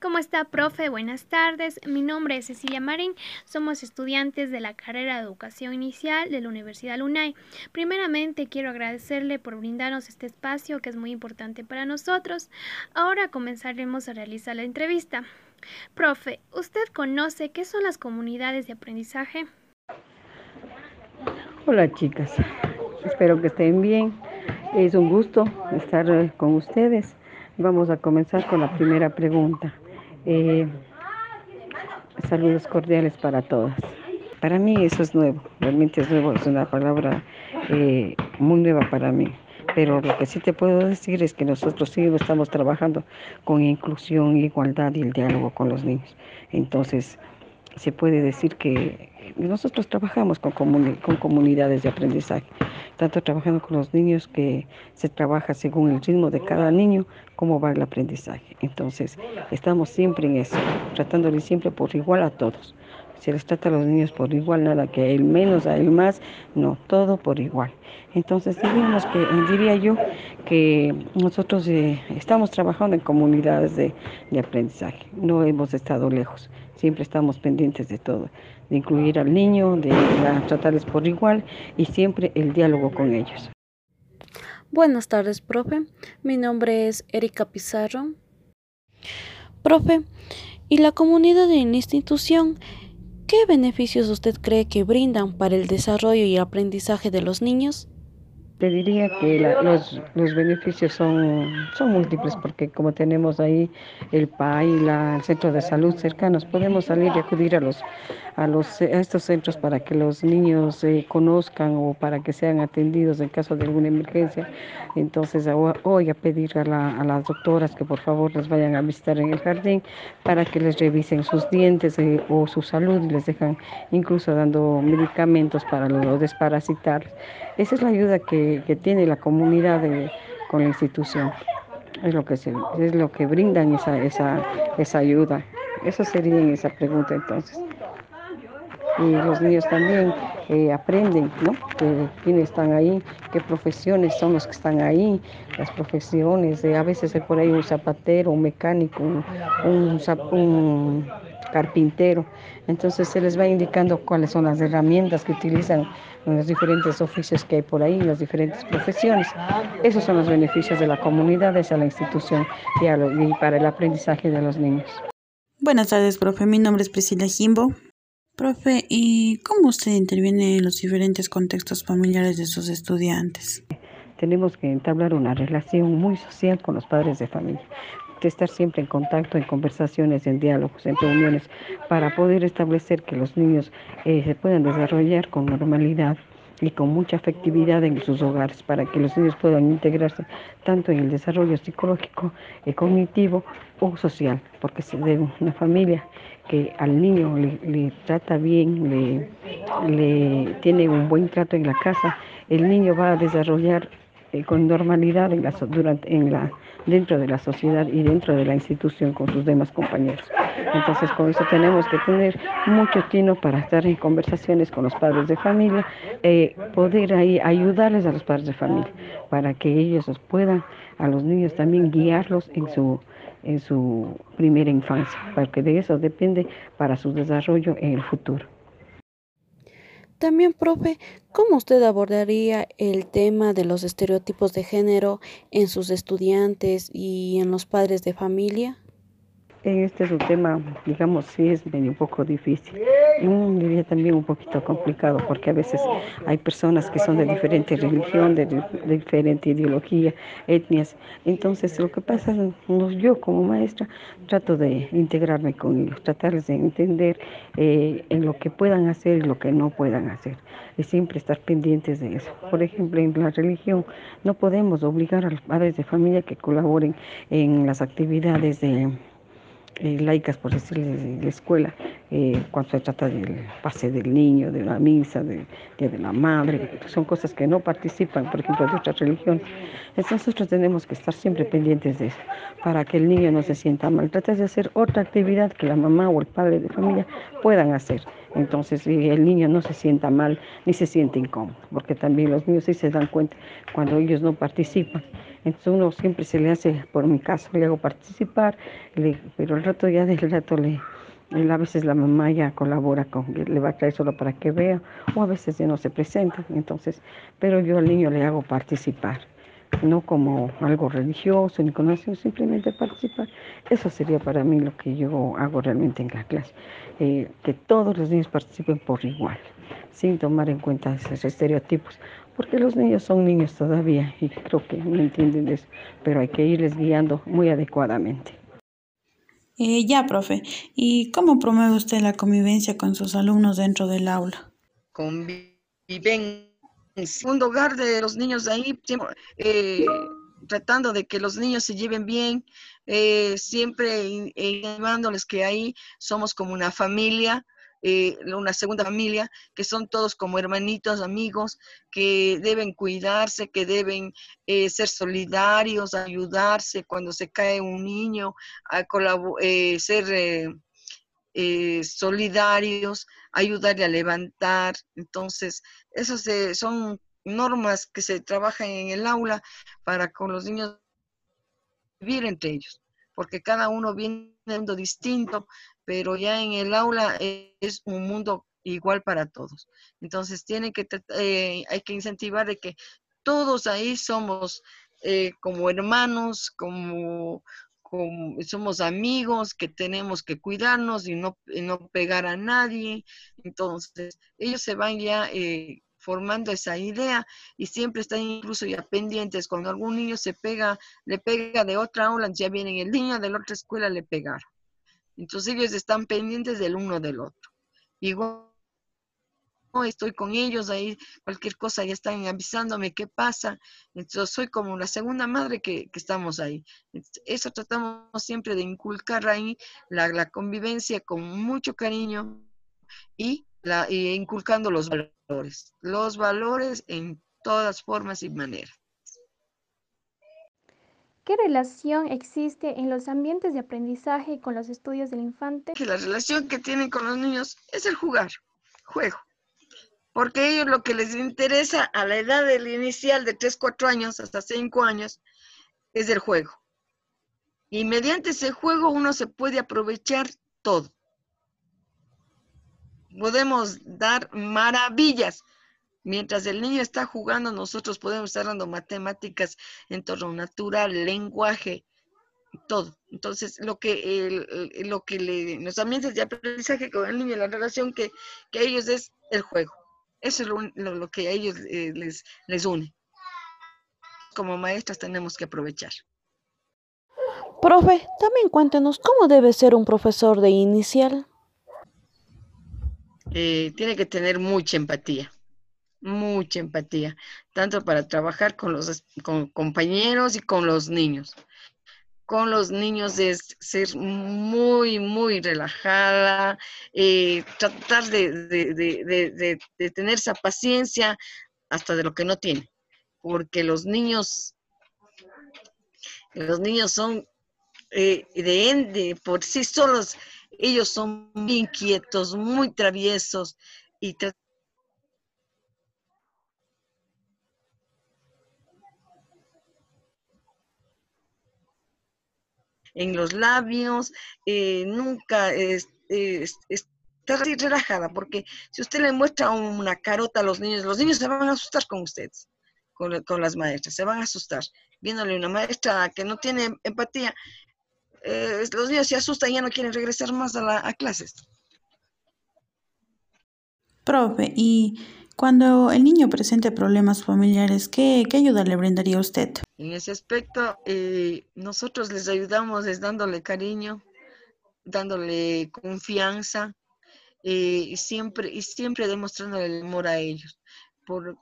¿Cómo está, profe? Buenas tardes. Mi nombre es Cecilia Marín. Somos estudiantes de la carrera de Educación Inicial de la Universidad LUNAI. Primeramente, quiero agradecerle por brindarnos este espacio que es muy importante para nosotros. Ahora comenzaremos a realizar la entrevista. Profe, ¿usted conoce qué son las comunidades de aprendizaje? Hola, chicas. Espero que estén bien. Es un gusto estar con ustedes. Vamos a comenzar con la primera pregunta. Eh, saludos cordiales para todas. Para mí eso es nuevo, realmente es nuevo, es una palabra eh, muy nueva para mí. Pero lo que sí te puedo decir es que nosotros sí estamos trabajando con inclusión, igualdad y el diálogo con los niños. Entonces, se puede decir que nosotros trabajamos con, con comunidades de aprendizaje, tanto trabajando con los niños que se trabaja según el ritmo de cada niño, cómo va el aprendizaje. Entonces, estamos siempre en eso, tratándole siempre por igual a todos. Se les trata a los niños por igual, nada que a él menos, a él más, no, todo por igual. Entonces, diríamos que, diría yo que nosotros eh, estamos trabajando en comunidades de, de aprendizaje, no hemos estado lejos siempre estamos pendientes de todo, de incluir al niño, de tratarles por igual y siempre el diálogo con ellos. Buenas tardes, profe. Mi nombre es Erika Pizarro. Profe, ¿y la comunidad de la institución qué beneficios usted cree que brindan para el desarrollo y aprendizaje de los niños? Te diría que los, los, beneficios son, son múltiples porque como tenemos ahí el PAI, la, el centro de salud cercanos, podemos salir y acudir a, los, a, los, a estos centros para que los niños se conozcan o para que sean atendidos en caso de alguna emergencia. Entonces hoy a pedir a, la, a las doctoras que por favor les vayan a visitar en el jardín para que les revisen sus dientes eh, o su salud y les dejan incluso dando medicamentos para los desparasitar. Esa es la ayuda que que, tiene la comunidad con la institución. Es lo que, se, es lo que brindan esa, esa, esa ayuda. Eso sería esa pregunta entonces. Y los niños también eh, aprenden, ¿no? quiénes están ahí, qué profesiones son los que están ahí, las profesiones, a veces hay por ahí un zapatero, un mecánico, un, carpintero. Entonces se les va indicando cuáles son las herramientas que utilizan en los diferentes oficios que hay por ahí, las diferentes profesiones. Esos son los beneficios de la comunidad, esa la institución y, para el aprendizaje de los niños. Buenas tardes, profe. Mi nombre es Priscila Jimbo. Profe, ¿y cómo usted interviene en los diferentes contextos familiares de sus estudiantes? Tenemos que entablar una relación muy social con los padres de familia estar siempre en contacto, en conversaciones, en diálogos, en reuniones, para poder establecer que los niños eh, se puedan desarrollar con normalidad y con mucha afectividad en sus hogares, para que los niños puedan integrarse tanto en el desarrollo psicológico, cognitivo o social, porque si de una familia que al niño le, trata bien, le, le tiene un buen trato en la casa, el niño va a desarrollar eh, con normalidad en la, durante, en la, dentro de la sociedad y dentro de la institución con sus demás compañeros. Entonces con eso tenemos que tener mucho tino para estar en conversaciones con los padres de familia, eh, poder ahí ayudarles a los padres de familia para que ellos puedan a los niños también guiarlos en su en su primera infancia, porque de eso depende para su desarrollo en el futuro. También, profe, ¿cómo usted abordaría el tema de los estereotipos de género en sus estudiantes y en los padres de familia? Este es un tema, digamos, sí es medio un poco difícil. Y diría también un poquito complicado, porque a veces hay personas que son de diferente religión, de, diferente ideología, etnias. Entonces, lo que pasa es yo como maestra trato de integrarme con ellos, tratarles de entender eh, en lo que puedan hacer y lo que no puedan hacer. Y siempre estar pendientes de eso. Por ejemplo, en la religión no podemos obligar a los padres de familia que colaboren en las actividades de eh, laicas, por decirlo de la escuela, eh, cuando se trata del pase del niño, de la misa, de, de, la madre, son cosas que no participan, por ejemplo, de otra religión. Entonces nosotros tenemos que estar siempre pendientes de eso, para que el niño no se sienta mal. Trata de hacer otra actividad que la mamá o el padre de familia puedan hacer. Entonces el niño no se sienta mal ni se siente incómodo, porque también los niños sí se dan cuenta cuando ellos no participan Entonces uno siempre se le hace, por mi caso, le hago participar, pero el rato ya del rato le, a veces la mamá ya colabora con, le va a traer solo para que vea, o a veces ya no se presenta, entonces, pero yo al niño le hago participar, no como algo religioso ni con eso, simplemente participar. Eso sería para mí lo que yo hago realmente en la clase, eh, que todos los niños participen por igual, sin tomar en cuenta esos estereotipos, porque los niños son niños todavía y creo que no entienden eso, pero hay que irles guiando muy adecuadamente. Eh, ya, profe. ¿Y cómo promueve usted la convivencia con sus alumnos dentro del aula? Convivencia. Un hogar de los niños ahí, eh, tratando de que los niños se lleven bien, eh, siempre llevándoles que ahí somos como una familia, eh, una segunda familia, que son todos como hermanitos, amigos, que deben cuidarse, que deben eh, ser solidarios, ayudarse cuando se cae un niño, a eh, ser solidarios, ayudarle a levantar. Entonces, esas son normas que se trabajan en el aula para con los niños vivir entre ellos, porque cada uno viene de un mundo distinto, pero ya en el aula es un mundo igual para todos. Entonces tiene que, eh, hay que incentivar de que todos ahí somos eh, como hermanos, como, somos amigos, que tenemos que cuidarnos y no, no pegar a nadie. Entonces ellos se van ya eh, formando esa idea y siempre están incluso ya pendientes. Cuando algún niño se pega, le pega de otra aula, ya viene el niño de la otra escuela le pegaron. Entonces ellos están pendientes del uno del otro. Igual estoy con ellos ahí, cualquier cosa ya están avisándome qué pasa. Entonces soy como la segunda madre que, estamos ahí. Eso tratamos siempre de inculcar ahí la, convivencia con mucho cariño y, la, y inculcando los valores. Los valores en todas formas y maneras. ¿Qué relación existe en los ambientes de aprendizaje con los estudios del infante? La relación que tienen con los niños es el jugar, juego. Porque ellos lo que les interesa a la edad del inicial de 3, 4 años hasta 5 años es el juego. Y mediante ese juego uno se puede aprovechar todo. Podemos dar maravillas Mientras el niño está jugando, nosotros podemos estar dando matemáticas, entorno natural, lenguaje, todo. Entonces, lo que, lo que le, los ambientes de aprendizaje con el niño, la relación que, que ellos es el juego. Eso es lo, que a ellos eh, les, les une. Como maestras tenemos que aprovechar. Profe, también cuéntenos cómo debe ser un profesor de inicial. Eh, tiene que tener mucha empatía mucha empatía, tanto para trabajar con los compañeros y con los niños. Con los niños es ser muy, muy relajada, eh, tratar de, tener esa paciencia hasta de lo que no tiene, porque los niños, los niños son eh, de, de por sí solos, ellos son muy inquietos, muy traviesos y en los labios, eh, nunca está relajada, porque si usted le muestra una carota a los niños, los niños se van a asustar con ustedes, con, las maestras, se van a asustar. Viéndole una maestra que no tiene empatía, eh, los niños se asustan y ya no quieren regresar más a, la, a clases. Profe, y cuando el niño presente problemas familiares, ¿qué, ayuda le brindaría a usted? En ese aspecto, eh, nosotros les ayudamos es dándole cariño, dándole confianza eh, y, siempre, y siempre demostrando el amor a ellos. Por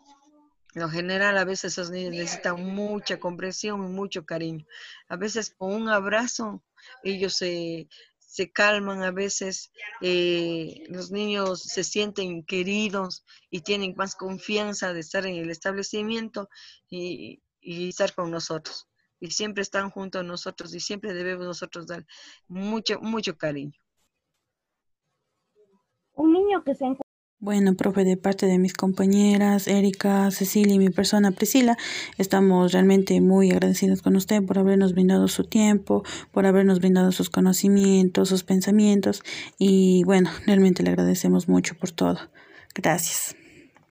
lo general, a veces esos niños necesitan mucha comprensión y mucho cariño. A veces con un abrazo ellos se, se calman a veces, eh, los niños se sienten queridos y tienen más confianza de estar en el establecimiento y, estar con nosotros. Y siempre están junto a nosotros y siempre debemos nosotros dar mucho, mucho cariño. Un niño que se Bueno, profe, de parte de mis compañeras Erika, Cecilia y mi persona Priscila, estamos realmente muy agradecidos con usted por habernos brindado su tiempo, por habernos brindado sus conocimientos, sus pensamientos y bueno, realmente le agradecemos mucho por todo. Gracias.